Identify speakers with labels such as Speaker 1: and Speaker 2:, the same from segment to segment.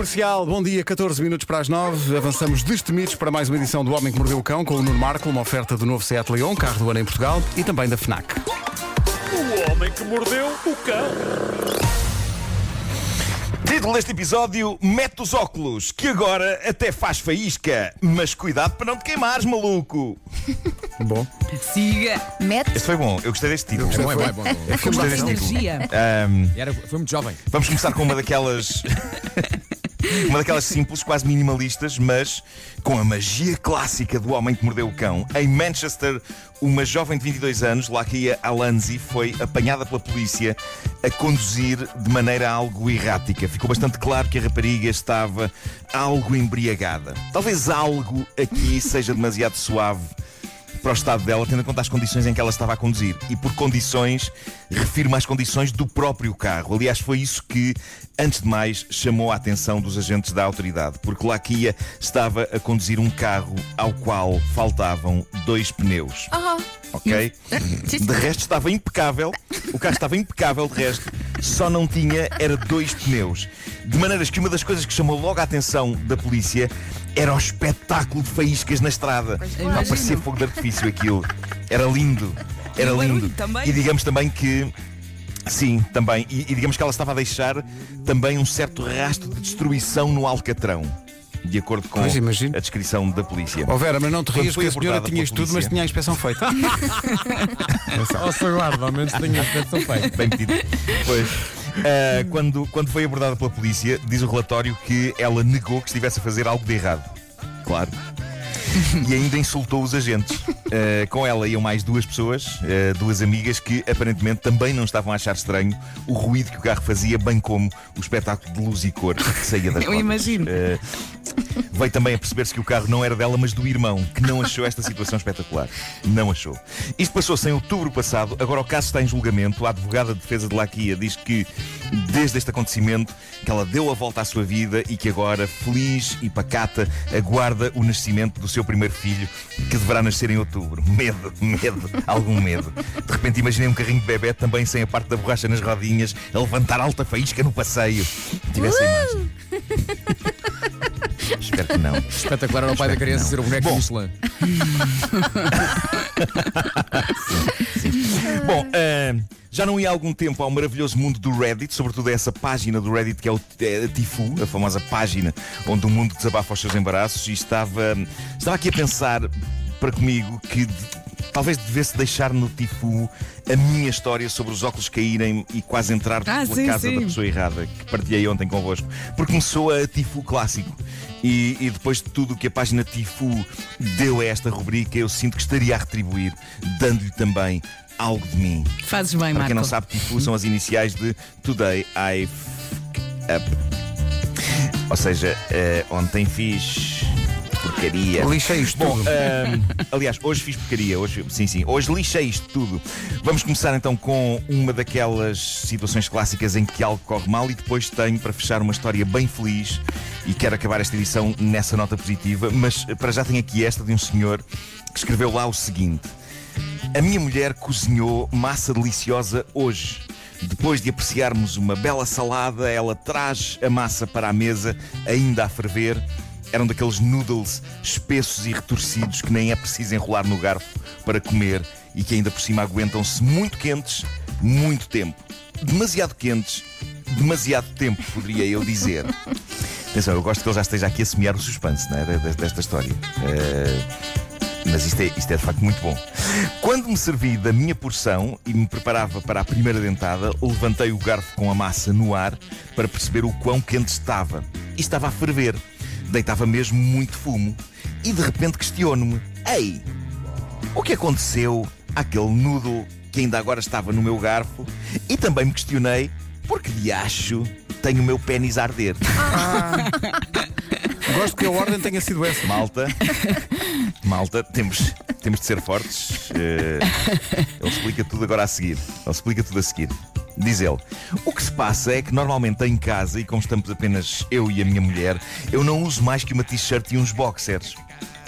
Speaker 1: Comercial, bom dia, 14 minutos para as 9. Avançamos destemidos para mais uma edição do Homem que Mordeu o Cão com o Nuno Marco, uma oferta do novo Seat Leon, carro do ano em Portugal e também da FNAC.
Speaker 2: O homem que mordeu o cão.
Speaker 3: Título deste episódio: Mete os óculos, que agora até faz faísca. Mas cuidado para não te queimares, maluco.
Speaker 1: Bom,
Speaker 4: Siga. Mete.
Speaker 3: Este foi bom, eu gostei deste título.
Speaker 5: É bom, é bom, é bom.
Speaker 1: é filme
Speaker 3: gostei
Speaker 1: de
Speaker 3: deste título.
Speaker 4: Energia.
Speaker 3: Ahm,
Speaker 5: Era, foi muito jovem.
Speaker 3: vamos começar com uma daquelas. Uma daquelas simples, quase minimalistas, mas com a magia clássica do homem que mordeu o cão. Em Manchester, uma jovem de 22 anos, Lakia Alanzi, foi apanhada pela polícia a conduzir de maneira algo errática. Ficou bastante claro que a rapariga estava algo embriagada. Talvez algo aqui seja demasiado suave para o estado dela, tendo em conta as condições em que ela estava a conduzir. E por condições, refiro-me às condições do próprio carro. Aliás, foi isso que, antes de mais, chamou a atenção dos agentes da autoridade, porque Lakia estava a conduzir um carro ao qual faltavam dois pneus. Ok? De resto estava impecável, o carro estava impecável de resto, só não tinha era dois pneus. De maneiras que uma das coisas que chamou logo a atenção da polícia era o espetáculo de faíscas na estrada. A parecer fogo de artifício aquilo. Era lindo. Era
Speaker 4: E
Speaker 3: lindo. E digamos também que. Sim, também. E, e digamos que ela estava a deixar também um certo rastro de destruição no Alcatrão. De acordo com a descrição da polícia.
Speaker 1: Ó Vera, mas não te rias que a senhora tinha isto tudo, mas tinha a inspeção feita.
Speaker 5: Nossa, guarda, ao menos tenho a inspeção feita.
Speaker 3: Bem pedido. Pois. Ah, quando, quando foi abordada pela polícia, diz o relatório que ela negou que estivesse a fazer algo de errado. Claro. E ainda insultou os agentes. Ah, com ela iam mais duas pessoas, ah, duas amigas, que aparentemente também não estavam a achar estranho o ruído que o carro fazia, bem como o espetáculo de luz e cor que saía das
Speaker 4: Eu
Speaker 3: rodas.
Speaker 4: imagino.
Speaker 3: Veio também a perceber-se que o carro não era dela, mas do irmão, que não achou esta situação espetacular. Não achou. Isto passou-se em outubro passado, agora o caso está em julgamento. A advogada de defesa de Laquia diz que, desde este acontecimento, que ela deu a volta à sua vida e que agora, feliz e pacata, aguarda o nascimento do seu primeiro filho, que deverá nascer em outubro. Medo, medo, algum medo. De repente imaginei um carrinho de bebê também sem a parte da borracha nas rodinhas, a levantar alta faísca no passeio. Tivesse imagem. Espero que não.
Speaker 5: Espetacular era o pai da criança ser o boneco
Speaker 3: Bom.
Speaker 5: Michelin.
Speaker 3: Bom, ah, já não ia há algum tempo ao maravilhoso mundo do Reddit, sobretudo a essa página do Reddit que é, o, é a Tifu, a famosa página onde o mundo desabafa os seus embaraços, e estava, estava aqui a pensar para comigo que talvez devesse deixar no Tifu a minha história sobre os óculos caírem e quase entrar
Speaker 4: Ah,
Speaker 3: pela
Speaker 4: sim,
Speaker 3: casa
Speaker 4: sim.
Speaker 3: da pessoa errada, que partilhei ontem convosco, porque começou a Tifu clássico. E, e depois de tudo o que a página Tifu deu a esta rubrica, eu sinto que estaria a retribuir, dando-lhe também algo de mim.
Speaker 4: Fazes bem,
Speaker 3: Para
Speaker 4: Marco.
Speaker 3: quem não sabe, Tifu são as iniciais de Today I F Up. Ou seja, eh, ontem fiz porcaria.
Speaker 1: Lixei isto
Speaker 3: Bom,
Speaker 1: tudo.
Speaker 3: aliás, hoje fiz porcaria. Hoje, sim, sim. Hoje lixei isto tudo. Vamos começar então com uma daquelas situações clássicas em que algo corre mal e depois tenho para fechar uma história bem feliz e quero acabar esta edição nessa nota positiva. Mas eh, para já tenho aqui esta de um senhor que escreveu lá o seguinte. A minha mulher cozinhou massa deliciosa hoje. Depois de apreciarmos uma bela salada, ela traz a massa para a mesa, ainda a ferver. Eram daqueles noodles espessos e retorcidos que nem é preciso enrolar no garfo para comer e que ainda por cima aguentam-se muito quentes, muito tempo. Demasiado quentes, demasiado tempo, poderia eu dizer. Atenção, eu gosto que ele já esteja aqui a semear o suspense né, de- de- desta história. Eh, mas isto é, isto é de facto muito bom. Quando me servi da minha porção e me preparava para a primeira dentada, levantei o garfo com a massa no ar para perceber o quão quente estava. E estava a ferver. Deitava mesmo muito fumo. E de repente questiono-me: Ei, o que aconteceu àquele noodle que ainda agora estava no meu garfo? E também me questionei: por que de acho tenho o meu pênis a arder?
Speaker 1: Gosto que a ordem tenha sido essa.
Speaker 3: Malta, malta, temos, temos de ser fortes. Eh, ele explica tudo agora a seguir. Ele explica tudo a seguir. Diz ele: O que se passa é que normalmente em casa, e como estamos apenas eu e a minha mulher, eu não uso mais que uma t-shirt e uns boxers.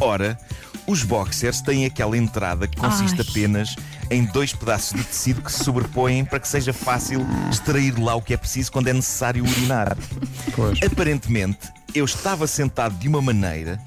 Speaker 3: Ora, os boxers têm aquela entrada que consiste
Speaker 4: Ai.
Speaker 3: apenas em dois pedaços de tecido que se sobrepõem para que seja fácil extrair lá o que é preciso quando é necessário urinar.
Speaker 1: Pois.
Speaker 3: Aparentemente, eu estava sentado de uma maneira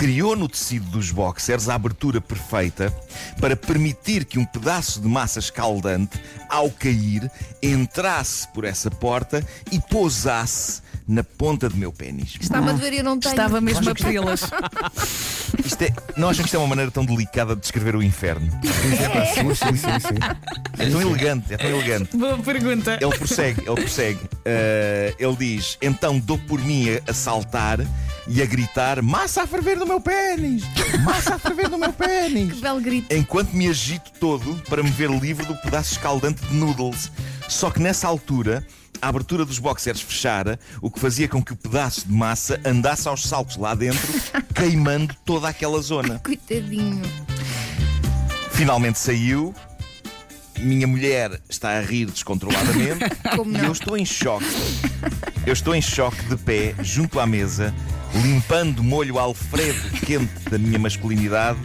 Speaker 3: criou no tecido dos boxers a abertura perfeita para permitir que um pedaço de massa escaldante, ao cair, entrasse por essa porta e pousasse na ponta do meu pênis.
Speaker 4: Estava a doer e não tenho.
Speaker 6: Estava mesmo a pedi-las.
Speaker 3: Isto é, não acham que isto é uma maneira tão delicada de descrever o inferno?
Speaker 1: Sim, sim, sim, sim.
Speaker 3: É tão elegante, é tão elegante.
Speaker 6: Boa pergunta.
Speaker 3: Ele prossegue, ele prossegue. Uh, ele diz: Então dou por mim a saltar e a gritar: Massa a ferver no meu pênis! Massa a ferver no meu pênis!
Speaker 4: Que belo grito.
Speaker 3: Enquanto me agito todo para me ver livre do pedaço escaldante de noodles. Só que nessa altura. A abertura dos boxers fechara, o que fazia com que o pedaço de massa andasse aos saltos lá dentro, queimando toda aquela zona.
Speaker 4: Coitadinho.
Speaker 3: Finalmente saiu. Minha mulher está a rir descontroladamente
Speaker 4: Como
Speaker 3: e
Speaker 4: não?
Speaker 3: eu estou em choque. Eu estou em choque de pé, junto à mesa, limpando o molho Alfredo quente da minha masculinidade,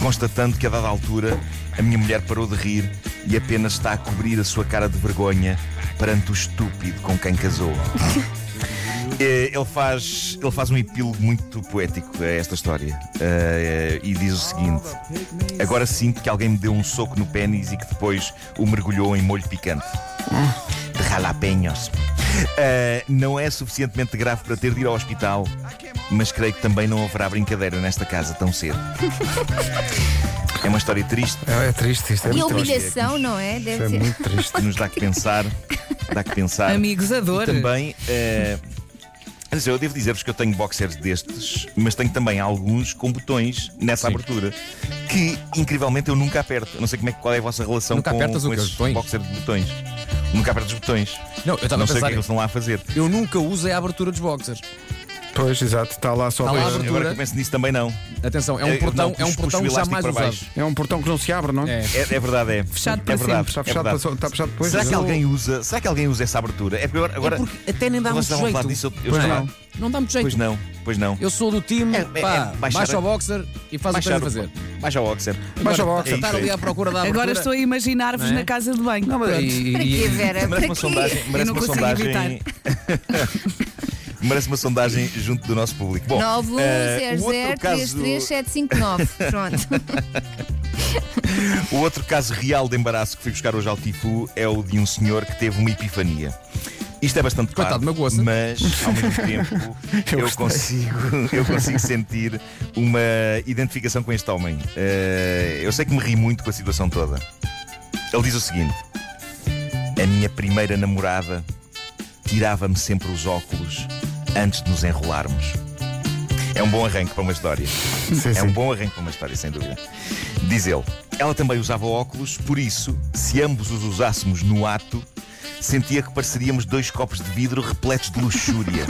Speaker 3: constatando que a dada altura a minha mulher parou de rir e apenas está a cobrir a sua cara de vergonha perante o estúpido com quem casou. Eh, Ele faz, ele faz um epílogo muito poético a esta história Eh, e diz o seguinte: Agora sinto que alguém me deu um soco no pênis e que depois o mergulhou em molho picante de jalapeños. Eh, não é suficientemente grave para ter de ir ao hospital, mas creio que também não haverá brincadeira nesta casa tão cedo. É uma história triste
Speaker 1: É, é triste isto. É
Speaker 4: E a
Speaker 1: muito triste.
Speaker 4: humilhação, não é? Deve
Speaker 1: é
Speaker 4: ser.
Speaker 1: muito triste.
Speaker 3: nos dá que pensar. Dá que pensar.
Speaker 6: Amigos, a dor.
Speaker 3: E também. eh, dizer, eu devo dizer-vos que eu tenho boxers destes, mas tenho também alguns com botões nessa abertura que, incrivelmente, eu nunca aperto. Não sei como é, que- qual é a vossa relação
Speaker 5: Nunca
Speaker 3: com,
Speaker 5: apertas
Speaker 3: com esses
Speaker 5: botões?
Speaker 3: boxers de botões. Nunca aperto os botões.
Speaker 5: Não, eu estava
Speaker 3: Não
Speaker 5: a
Speaker 3: sei o que é
Speaker 5: pensar.
Speaker 3: que eles estão lá a fazer.
Speaker 5: Eu nunca usei a abertura dos boxers.
Speaker 1: Pois, exato, está lá só
Speaker 5: Está lá
Speaker 1: para-
Speaker 5: a abertura.
Speaker 3: Agora que eu penso nisso também não.
Speaker 5: Atenção, é um
Speaker 3: Eu-
Speaker 5: portão,
Speaker 3: não,
Speaker 5: é um portão
Speaker 3: elástico para
Speaker 5: usado.
Speaker 3: baixo.
Speaker 1: É um portão que não se abre, não?
Speaker 5: É.
Speaker 3: É, é verdade, é.
Speaker 6: Fechado
Speaker 3: é
Speaker 6: para
Speaker 3: verdade,
Speaker 6: sempre.
Speaker 1: Está
Speaker 3: é
Speaker 1: fechado,
Speaker 3: verdade.
Speaker 1: para- está fechado depois.
Speaker 3: Será que
Speaker 1: Eu-
Speaker 3: alguém usa? Será que alguém usa essa abertura? É porque agora,
Speaker 5: É porque até nem dá muito
Speaker 3: a falar
Speaker 5: jeito.
Speaker 3: disso, eu, eu
Speaker 1: Pois
Speaker 3: estava-
Speaker 1: não.
Speaker 5: Não dá muito jeito.
Speaker 3: Pois não, pois não.
Speaker 5: Eu sou do time,
Speaker 3: É- é-
Speaker 5: pá,
Speaker 3: é baixar
Speaker 5: baixa
Speaker 3: a-
Speaker 5: o boxer e faz o que tens fazer.
Speaker 3: Baixa o boxer.
Speaker 1: Baixa o
Speaker 5: Agora,
Speaker 1: boxer.
Speaker 5: Estar ali à procura da abertura.
Speaker 6: Agora estou a imaginar-vos
Speaker 5: Não é?
Speaker 6: na casa de banho.
Speaker 5: Não, mas e-
Speaker 4: Para quê, Vera?
Speaker 3: Merece
Speaker 4: Para
Speaker 3: uma
Speaker 4: quê?
Speaker 3: sondagem. Merece
Speaker 6: não
Speaker 3: uma
Speaker 6: consigo
Speaker 3: sondagem. merece uma sondagem junto do nosso público. Bom, eh, o outro caso,
Speaker 4: 910033759. Pronto.
Speaker 3: o outro caso real de embaraço que fui buscar hoje ao Tifu é o de um senhor que teve uma epifania. Isto é bastante
Speaker 5: Coitado,
Speaker 3: mas ao mesmo tempo eu, consigo, eu consigo sentir uma identificação com este homem. Eh, eu sei que me ri muito com a situação toda. Ele diz o seguinte: A minha primeira namorada tirava-me sempre os óculos antes de nos enrolarmos. É um bom arranque para uma história.
Speaker 1: Sim,
Speaker 3: É
Speaker 1: sim.
Speaker 3: um bom arranque para uma história, sem dúvida. Diz ele: Ela também usava óculos, por isso, se ambos os usássemos no ato, sentia que pareceríamos dois copos de vidro repletos de luxúria.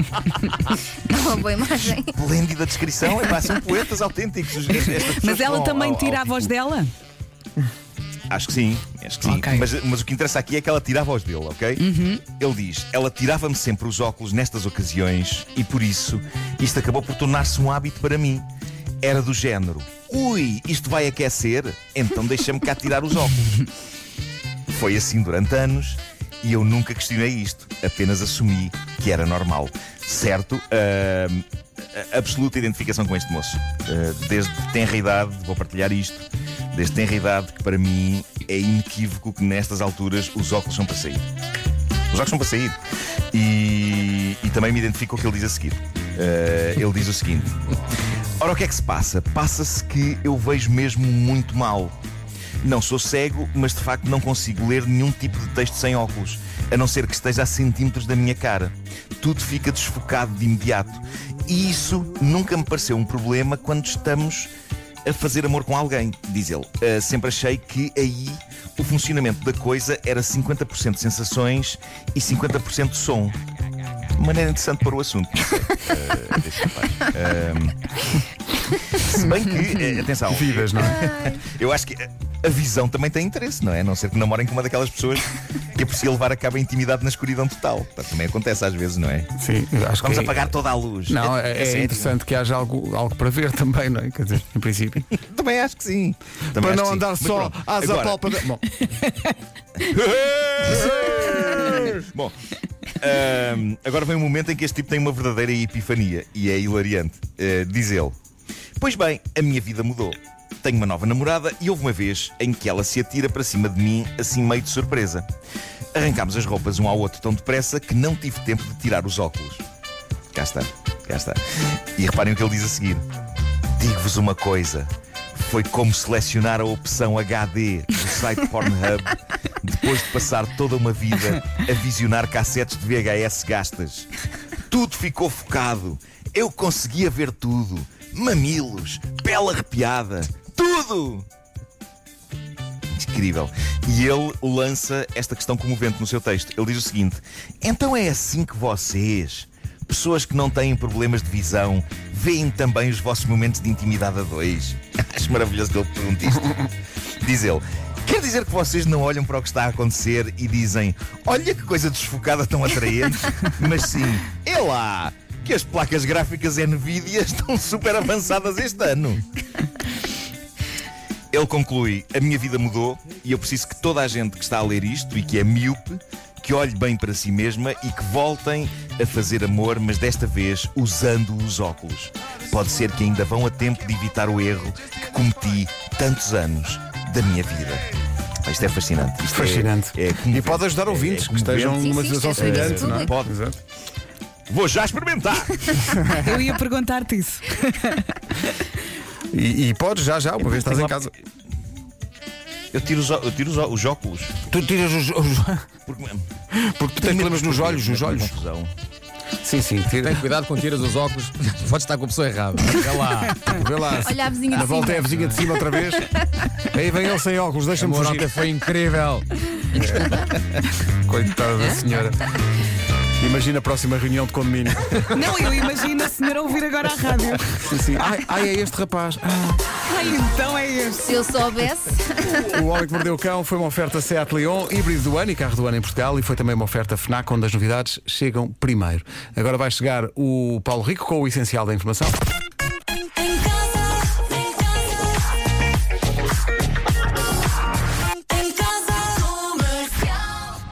Speaker 4: Uma boa imagem.
Speaker 3: Esplêndida descrição, é pá, são poetas autênticos.
Speaker 6: Mas ela também
Speaker 3: ao
Speaker 6: tira a
Speaker 3: tipo-
Speaker 6: voz dela?
Speaker 3: Acho que sim, acho que sim.
Speaker 6: Ok.
Speaker 3: Mas, mas o que interessa aqui é que ela tira a voz dele, ok? Ele diz: ela tirava-me sempre os óculos nestas ocasiões e por isso isto acabou por tornar-se um hábito para mim. Era do género: ui, isto vai aquecer? Então deixa-me cá tirar os óculos. Foi assim durante anos e eu nunca questionei isto, apenas assumi que era normal. Certo? a- absoluta identificação com este moço. Ah, desde tenra idade, vou partilhar isto, desde tenra idade que para mim é inequívoco que nestas alturas os óculos são para sair. Os óculos são para sair. E, e também me identifico com o que ele diz a seguir. Ah, ele diz o seguinte: Ora, o que é que se passa? Passa-se que eu vejo mesmo muito mal. Não sou cego, mas de facto não consigo ler nenhum tipo de texto sem óculos, a não ser que esteja a centímetros da minha cara. Tudo fica desfocado de imediato. E isso nunca me pareceu um problema quando estamos a fazer amor com alguém, diz ele. Ah, sempre achei que aí o funcionamento da coisa era 50% sensações e 50% som. Maneira interessante para o assunto. deste rapaz. Ah, se bem que, eh, atenção,
Speaker 1: Vidas, não é?
Speaker 3: eu acho que. A visão também tem interesse, não é? A não ser que namorem com uma daquelas pessoas que aprecia levar a cabo a intimidade na escuridão total. Portanto, também acontece às vezes, não é?
Speaker 1: Sim, acho
Speaker 3: Vamos
Speaker 1: que é-
Speaker 3: apagar toda a luz.
Speaker 1: Não, é, é
Speaker 3: sério?
Speaker 1: interessante que haja algo, algo para ver também, não é? Quer dizer, em princípio.
Speaker 3: Também acho que sim. Também
Speaker 1: para não
Speaker 3: sim.
Speaker 1: andar
Speaker 3: Mas
Speaker 1: só às
Speaker 3: agora-
Speaker 1: apalpadas. Bom,
Speaker 3: Bom, ahm, agora vem um momento em que este tipo tem uma verdadeira epifania e é hilariante. Eh, diz ele: Pois bem, a minha vida mudou. Tenho uma nova namorada e houve uma vez em que ela se atira para cima de mim, assim meio de surpresa. Arrancámos as roupas um ao outro tão depressa que não tive tempo de tirar os óculos. Cá está, cá está. E reparem o que ele diz a seguir: Digo-vos uma coisa. Foi como selecionar a opção HD do site Pornhub depois de passar toda uma vida a visionar cassetes de VHS gastas. Tudo ficou focado. Eu conseguia ver tudo. Mamilos, pele arrepiada, tudo! Incrível. E ele lança esta questão comovente no seu texto. Ele diz o seguinte: Então é assim que vocês, pessoas que não têm problemas de visão, veem também os vossos momentos de intimidade a dois? Acho maravilhoso que ele pergunte isto. Diz ele. Quer dizer que vocês não olham para o que está a acontecer e dizem: Olha que coisa desfocada tão atraente, mas sim, é lá, que as placas gráficas Nvidia estão super avançadas este ano. Ele conclui: A minha vida mudou e eu preciso que toda a gente que está a ler isto e que é míope, que olhe bem para si mesma e que voltem a fazer amor, mas desta vez usando os óculos. Pode ser que ainda vão a tempo de evitar o erro que cometi tantos anos da minha vida. Isto é fascinante. Isto é-
Speaker 1: fascinante.
Speaker 3: é
Speaker 1: e
Speaker 3: comovente.
Speaker 1: pode ajudar
Speaker 3: É-
Speaker 1: ouvintes
Speaker 3: é
Speaker 1: que estejam numa situação
Speaker 4: é
Speaker 1: semelhante, não é?
Speaker 3: Pode.
Speaker 1: Exato.
Speaker 3: Vou já experimentar.
Speaker 6: Eu ia perguntar-te isso.
Speaker 1: E, e podes já, já, uma vez estás em casa.
Speaker 3: Eu tiro os, ó- eu tiro os, ó- os óculos.
Speaker 1: Tu tiras os. os-
Speaker 3: Porque,
Speaker 1: Porque tu tens problemas nos olhos, nos olhos.
Speaker 3: Confusão.
Speaker 1: Sim, sim, tira.
Speaker 5: Tem cuidado quando tiras os óculos, pode estar com a pessoa errada. Olha lá.
Speaker 1: Vê lá.
Speaker 4: Olha a vizinha
Speaker 1: A
Speaker 4: de
Speaker 1: volta
Speaker 4: cima.
Speaker 1: é a vizinha de cima outra vez. Aí vem ele sem óculos,
Speaker 5: A
Speaker 1: deixa-me fugir.
Speaker 5: Morota foi incrível.
Speaker 1: Coitada da senhora. Imagina a próxima reunião de condomínio.
Speaker 6: Não, eu imagino a senhora ouvir agora a rádio.
Speaker 1: Sim, sim. Ai, ai, é este rapaz. Ah.
Speaker 6: Ai, então é este.
Speaker 4: Se eu soubesse.
Speaker 1: O Homem que Mordeu o Cão foi uma oferta Seat Leon, híbrido do ano e carro do ano em Portugal, e foi também uma oferta FNAC, onde as novidades chegam primeiro. Agora vai chegar o Paulo Rico com o essencial da informação.